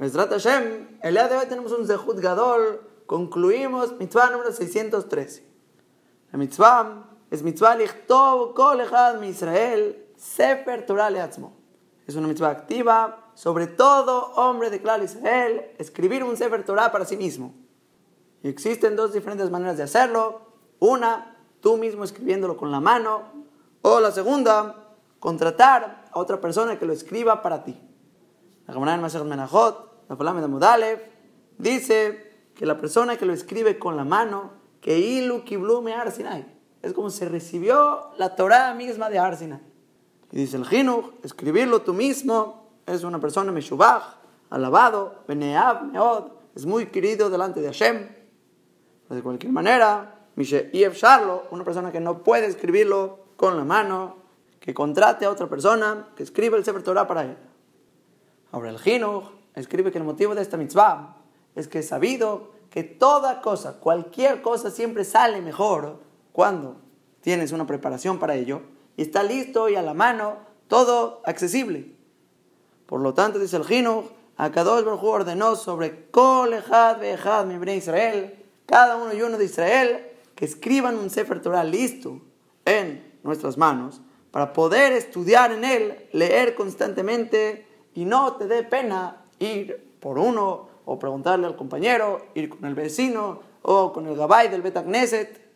Mesrat Hashem, el día de hoy tenemos un Zehut Gadol, concluimos mitzvah número 613. La mitzvah es mitzvah lichtov kol echad mi Israel, sefer Torah leatzmo. Es una mitzvah activa sobre todo hombre de Clar Israel, escribir un sefer Torah para sí mismo. Y existen dos diferentes maneras de hacerlo. Una, tú mismo escribiéndolo con la mano. O la segunda, contratar a otra persona que lo escriba para ti. La Gemara en Menachot la palabra de Modalev, dice que la persona que lo escribe con la mano, que ilu kiblume arsinai, es como se recibió la Torah misma de Arsinai. Y dice el Jinuch, escribirlo tú mismo, es una persona meshubach, alabado, beneab, meod, es muy querido delante de Hashem. De cualquier manera, Mishe Sharlo, una persona que no puede escribirlo con la mano, que contrate a otra persona que escriba el Sefer Torah para él. Ahora el Jinuch escribe que el motivo de esta mitzvah es que he sabido que toda cosa, cualquier cosa siempre sale mejor cuando tienes una preparación para ello y está listo y a la mano, todo accesible. Por lo tanto, dice el Gino, Akadosh Baruj ordenó sobre Kol Echad mi Israel, cada uno y uno de Israel, que escriban un Sefer Torah listo en nuestras manos para poder estudiar en él, leer constantemente y no te dé pena ir por uno o preguntarle al compañero, ir con el vecino o con el gabay del Betagneset.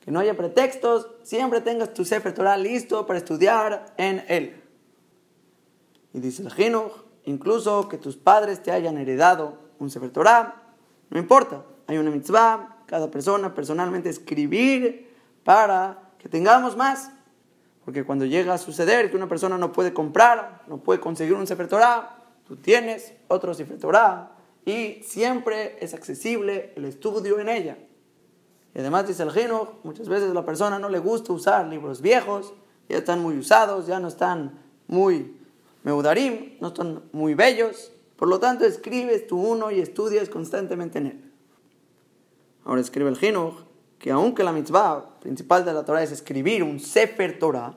Que no haya pretextos, siempre tengas tu Sefer Torah listo para estudiar en él. Y dice el Jinuch, incluso que tus padres te hayan heredado un Sefer Torah, no importa, hay una mitzvah, cada persona personalmente escribir para que tengamos más. Porque cuando llega a suceder que una persona no puede comprar, no puede conseguir un Sefer Torah, tú tienes otro Sefer Torah y siempre es accesible el estudio en ella. Y además dice el Gino, muchas veces a la persona no le gusta usar libros viejos, ya están muy usados, ya no están muy meudarim, no están muy bellos, por lo tanto escribes tú uno y estudias constantemente en él. Ahora escribe el Gino que aunque la mitzvah principal de la Torah es escribir un Sefer Torah,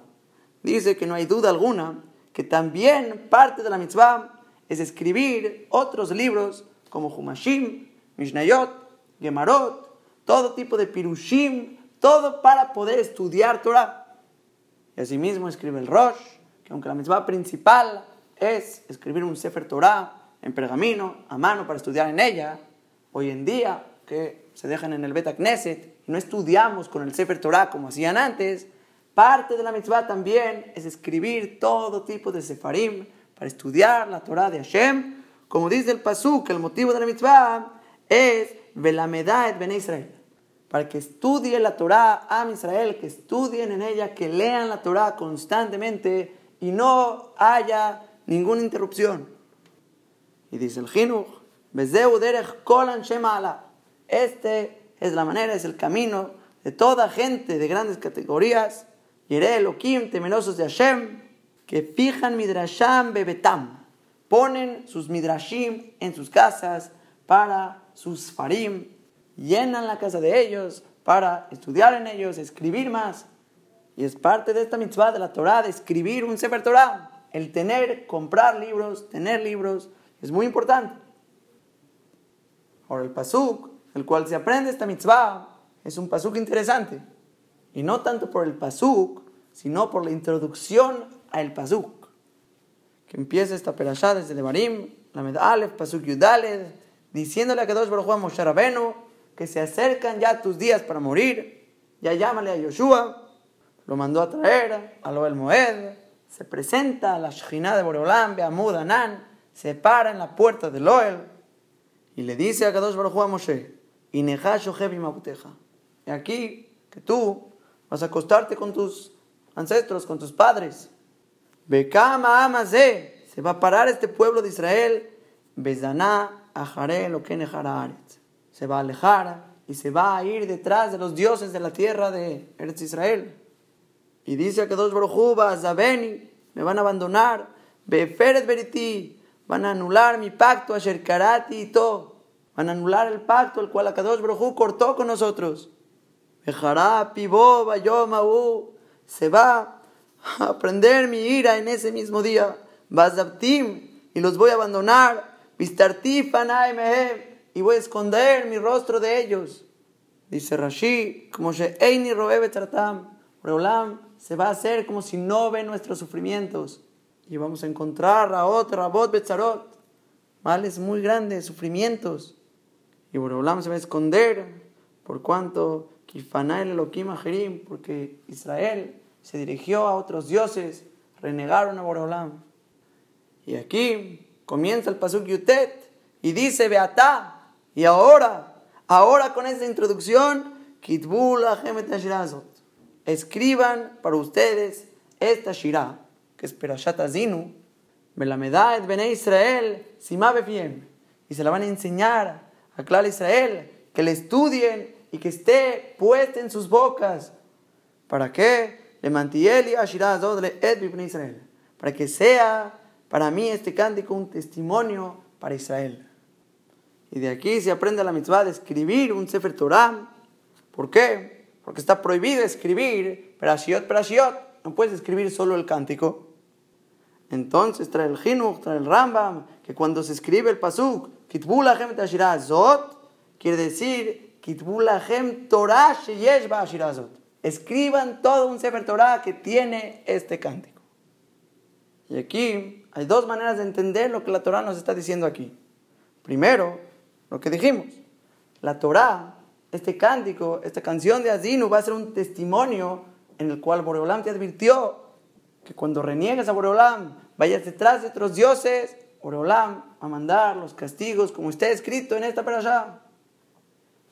dice que no hay duda alguna que también parte de la mitzvah es escribir otros libros como Humashim, Mishnayot, Gemarot, todo tipo de Pirushim, todo para poder estudiar Torah. Y asimismo escribe el Rosh, que aunque la mitzvah principal es escribir un Sefer Torah en pergamino, a mano, para estudiar en ella, hoy en día que se dejan en el Beta Knesset y no estudiamos con el Sefer Torah como hacían antes, parte de la mitzvah también es escribir todo tipo de Sefarim, para estudiar la Torah de Hashem, como dice el Pasuk, el motivo de la mitzvah es Velamedad Ben Israel. Para que estudie la Torah a Israel, que estudien en ella, que lean la Torah constantemente y no haya ninguna interrupción. Y dice el Jinuch, Este es la manera, es el camino de toda gente de grandes categorías, Yere Elohim, temerosos de Hashem, que fijan midrasham bebetam, ponen sus midrashim en sus casas para sus farim, llenan la casa de ellos para estudiar en ellos, escribir más. Y es parte de esta mitzvah de la Torah, de escribir un Sefer Torah. El tener, comprar libros, tener libros, es muy importante. Ahora el pasuk, el cual se aprende esta mitzvah, es un pasuk interesante. Y no tanto por el pasuk, sino por la introducción al Pasuk, que empieza esta perashá desde Devarim, la Medalef, Pasuk Yudaled, diciéndole a Kadosh Baruch Hu Moshe Rabenu que se acercan ya tus días para morir, ya llámale a Yoshua, lo mandó a traer a Loel Moed, se presenta a la Shekhinah de Boreolam, Beamud Anan, se para en la puerta de Loel y le dice a Kadosh Baruch Hu a Moshe, y aquí que tú vas a acostarte con tus ancestros, con tus padres. Bekama Amazé, se va a parar este pueblo de Israel, Bezaná, Ajaré, lo que Se va a alejar y se va a ir detrás de los dioses de la tierra de Eretz Israel. Y dice que dos brojubas, Zabeni, me van a abandonar, Beferet Beriti, van a anular mi pacto, Asherkarati y todo. Van a anular el pacto el cual Akadosh Brojú cortó con nosotros. Bejará, Piboba, Yomaú, se va a prender mi ira en ese mismo día. Bazabtim, y los voy a abandonar. y voy a esconder mi rostro de ellos. Dice Rashi, como Eini Roebe Tartam, Reolam se va a hacer como si no ve nuestros sufrimientos. Y vamos a encontrar a otra, Bot Betzarot, males muy grandes, sufrimientos. Y Boreolam se va a esconder por cuanto Kifanael Elohim Ajerim, porque Israel se dirigió a otros dioses, renegaron a Boreolam. Y aquí comienza el Pasuk Yutet y dice Beatá, y ahora, ahora con esta introducción, Kitbul escriban para ustedes esta Shirah, que es Perashat Azinu, Belamedad Bene Israel, Simabe y se la van a enseñar a Clara Israel, que le estudien y que esté puesta en sus bocas. ¿Para qué? Le mantieli Israel. Para que sea para mí este cántico un testimonio para Israel. Y de aquí se aprende la mitzvah de escribir un Sefer Torah. ¿Por qué? Porque está prohibido escribir Perashiot, Perashiot. No puedes escribir solo el cántico. Entonces trae el Jinuch, trae el Rambam, que cuando se escribe el Pasuk, Kitbulahem Zot, quiere decir Torah Sheyesh. Escriban todo un Sefer Torah que tiene este cántico. Y aquí hay dos maneras de entender lo que la Torah nos está diciendo aquí. Primero, lo que dijimos. La Torah, este cántico, esta canción de Azinu va a ser un testimonio en el cual Boreolam te advirtió que cuando reniegues a Boreolam, vayas detrás de otros dioses, Boreolam va a mandar los castigos como está escrito en esta allá.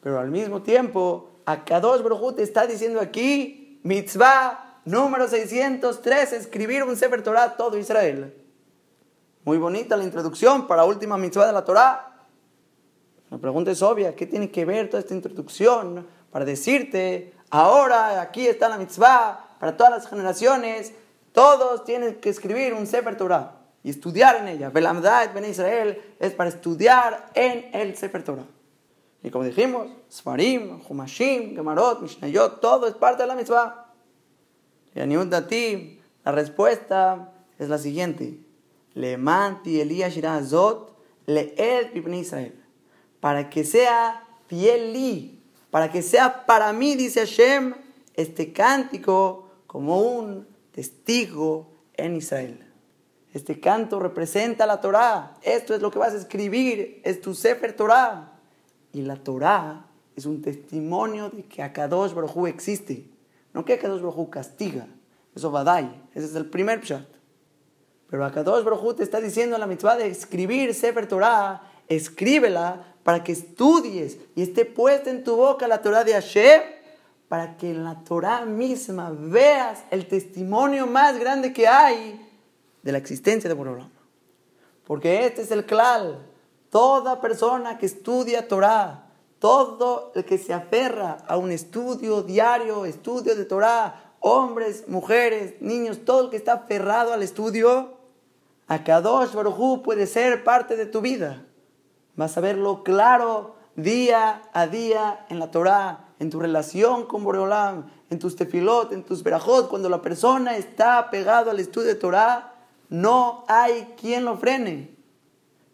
Pero al mismo tiempo, Akadosh Baruj te está diciendo aquí, mitzvah número 603, escribir un Sefer Torah todo Israel. Muy bonita la introducción para última mitzvah de la Torah. La pregunta es obvia, ¿qué tiene que ver toda esta introducción para decirte, ahora aquí está la mitzvah para todas las generaciones, todos tienen que escribir un Sefer Torah y estudiar en ella. Belamdad Ben Israel es para estudiar en el Sefer Torah. Y como dijimos, Sfarim, Humashim, Gemarot, Mishnayot, todo es parte de la mitzvah. Y a Dati, la respuesta es la siguiente. Le manti Elías Shirazot, le el Israel. Para que sea fiel para que sea para mí, dice Hashem, este cántico como un testigo en Israel. Este canto representa la Torá. Esto es lo que vas a escribir, es tu Sefer Torá. Y la Torá es un testimonio de que Akadosh Baruj existe. No que Akadosh Baruj castiga. Eso Badai. Ese es el primer pshat. Pero Akadosh Baruj te está diciendo la mitzvah de escribir Sefer Torá. Escríbela para que estudies y esté puesta en tu boca la Torá de Hashem para que en la Torah misma veas el testimonio más grande que hay de la existencia de Borolam. Porque este es el clal. Toda persona que estudia Torah, todo el que se aferra a un estudio diario, estudio de Torah, hombres, mujeres, niños, todo el que está aferrado al estudio, a Kadosh Baruj puede ser parte de tu vida. Vas a verlo claro día a día en la Torah en tu relación con Boreolam, en tus tefilot, en tus berajot, cuando la persona está pegado al estudio de Torah, no hay quien lo frene.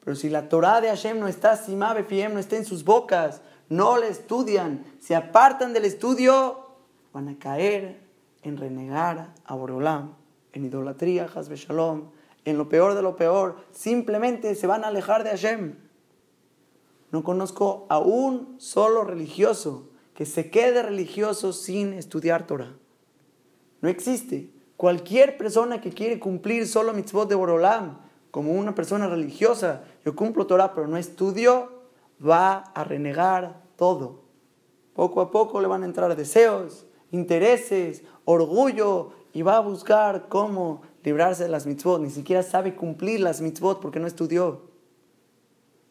Pero si la Torah de Hashem no está, si Fiem no está en sus bocas, no le estudian, se apartan del estudio, van a caer en renegar a Boreolam, en idolatría, Hasbe Shalom, en lo peor de lo peor, simplemente se van a alejar de Hashem. No conozco a un solo religioso que se quede religioso sin estudiar Torah. No existe. Cualquier persona que quiere cumplir solo mitzvot de Borolam, como una persona religiosa, yo cumplo Torah pero no estudio, va a renegar todo. Poco a poco le van a entrar deseos, intereses, orgullo y va a buscar cómo librarse de las mitzvot. Ni siquiera sabe cumplir las mitzvot porque no estudió.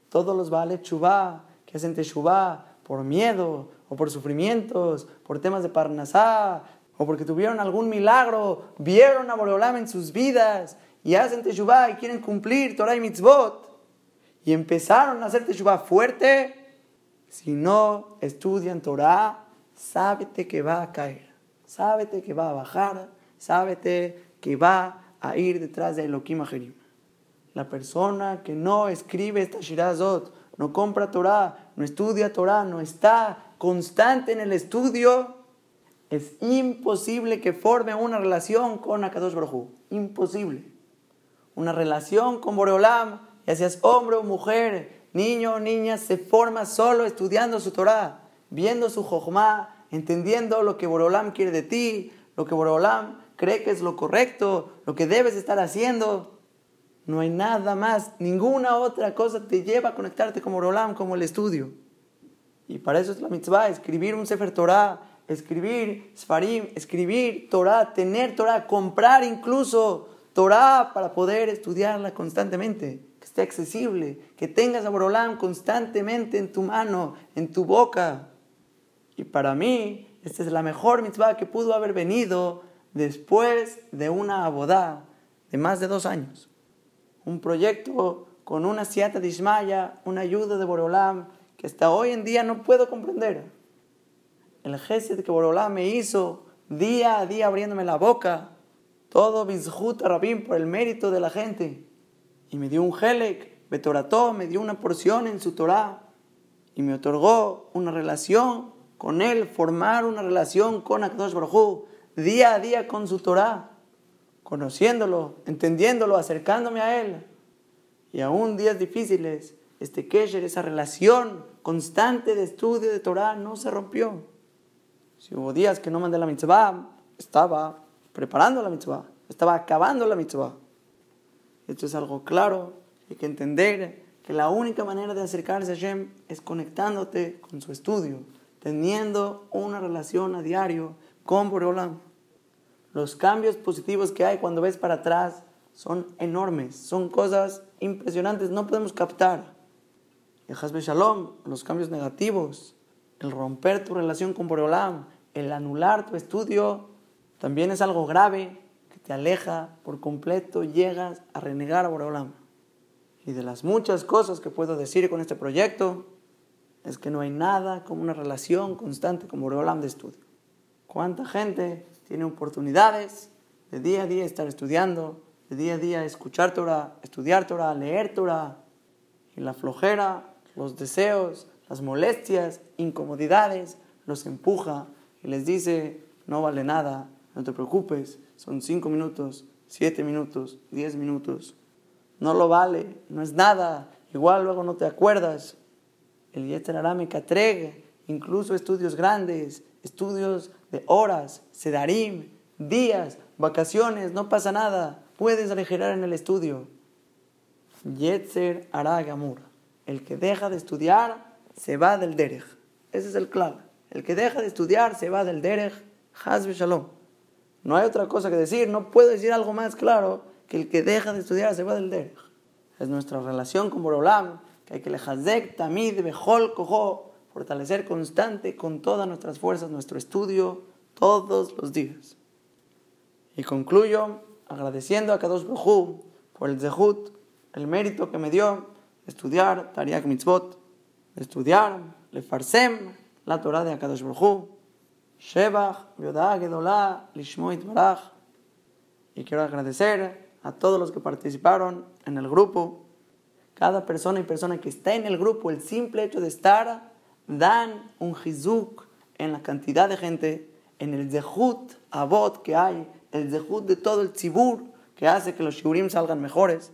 Todos los vale chubá, que hacen teshuvá por miedo, o por sufrimientos, por temas de Parnasá, o porque tuvieron algún milagro, vieron a Boreolam en sus vidas y hacen Teshuvah y quieren cumplir Torah y Mitzvot, y empezaron a hacer Teshuvah fuerte, si no estudian Torah, sábete que va a caer, sábete que va a bajar, sábete que va a ir detrás de Elohim Ajerim. La persona que no escribe esta Shirazot, no compra Torah, no estudia Torah, no está constante en el estudio, es imposible que forme una relación con Akadosh Baruj Imposible. Una relación con Boreolam, ya seas hombre o mujer, niño o niña, se forma solo estudiando su Torah, viendo su Jochma, entendiendo lo que Boreolam quiere de ti, lo que Boreolam cree que es lo correcto, lo que debes estar haciendo. No hay nada más, ninguna otra cosa te lleva a conectarte con Boreolam como el estudio. Y para eso es la mitzvah, escribir un Sefer Torah, escribir Sfarim, escribir Torah, tener Torah, comprar incluso Torah para poder estudiarla constantemente, esté accesible, que tengas a Borolam constantemente en tu mano, en tu boca. Y para mí, esta es la mejor mitzvah que pudo haber venido después de una abodá de más de dos años. Un proyecto con una siata de Ismaya, una ayuda de Borolam, que hasta hoy en día no puedo comprender el gesed que Borolá me hizo día a día abriéndome la boca, todo bizhut rabim por el mérito de la gente. Y me dio un helek, betorató, me dio una porción en su Torah y me otorgó una relación con él, formar una relación con Akadosh Baruj día a día con su Torah, conociéndolo, entendiéndolo, acercándome a él. Y aún días difíciles, este kesher, esa relación constante de estudio de Torah no se rompió. Si hubo días que no mandé la mitzvah, estaba preparando la mitzvah, estaba acabando la mitzvah. Esto es algo claro, hay que entender que la única manera de acercarse a Hashem es conectándote con su estudio, teniendo una relación a diario con Boreolam. Los cambios positivos que hay cuando ves para atrás son enormes, son cosas impresionantes, no podemos captar. Y Hasbe Shalom, los cambios negativos, el romper tu relación con Boreolam, el anular tu estudio, también es algo grave te aleja por completo, llegas a renegar a Boreolam. Y de las muchas cosas que puedo decir con este proyecto, es que no hay nada como una relación constante con Boreolam de estudio. ¿Cuánta gente tiene oportunidades de día a día estar estudiando, de día a día escuchar Torah, estudiar Torah, leer Torah, y la flojera, los deseos, las molestias, incomodidades, los empuja y les dice, no vale nada, no te preocupes, son cinco minutos, siete minutos, diez minutos, no lo vale, no es nada, igual luego no te acuerdas. El Yeter me catregue, incluso estudios grandes, estudios de horas, sedarim, días, vacaciones, no pasa nada, puedes aligerar en el estudio. Yetzer hará gamur. El que deja de estudiar se va del derech. Ese es el clave. El que deja de estudiar se va del derech. Hazbe shalom. No hay otra cosa que decir. No puedo decir algo más claro que el que deja de estudiar se va del derech. Es nuestra relación con Borolam, que hay que le hazek, tamid, bejol, cojo, fortalecer constante con todas nuestras fuerzas nuestro estudio todos los días. Y concluyo agradeciendo a Kadosh Baruj por el zehut, el mérito que me dio estudiar Tariak Mitzvot estudiar, le farsem la Torah de Akadosh Baruj Shebach, Yodah, Gedolá, Lishmoit Baraj. Y quiero agradecer a todos los que participaron en el grupo. Cada persona y persona que está en el grupo, el simple hecho de estar, dan un jizuk en la cantidad de gente, en el zehut abot que hay, el zehut de todo el tzibur que hace que los shiurim salgan mejores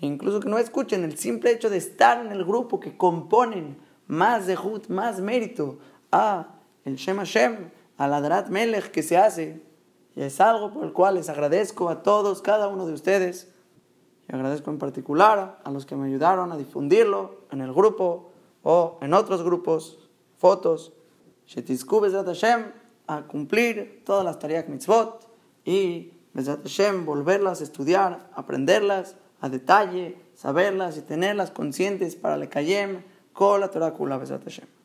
incluso que no escuchen, el simple hecho de estar en el grupo que componen más zehut, más mérito a el Shem Hashem, a la Drat Melech que se hace. Y es algo por el cual les agradezco a todos, cada uno de ustedes. Y agradezco en particular a los que me ayudaron a difundirlo en el grupo o en otros grupos, fotos. Shetisku Bezat Hashem a cumplir todas las tareas mitzvot y Bezat Hashem volverlas a estudiar, aprenderlas a detalle, saberlas y tenerlas conscientes para le kayem kol Torah kula besat Hashem.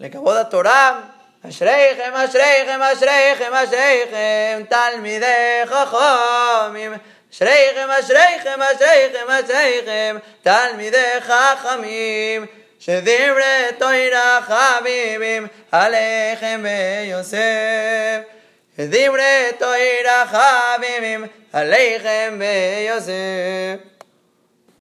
Kavod Torah אשריכם, אשריכם, אשריכם, אשריכם, תלמידי חכמים. אשריכם, אשריכם, אשריכם, אשריכם, תלמידי חכמים. שדברי תוירה חביבים עליכם ביוסף. דברי תוירה חביבים עליכם ביוסף.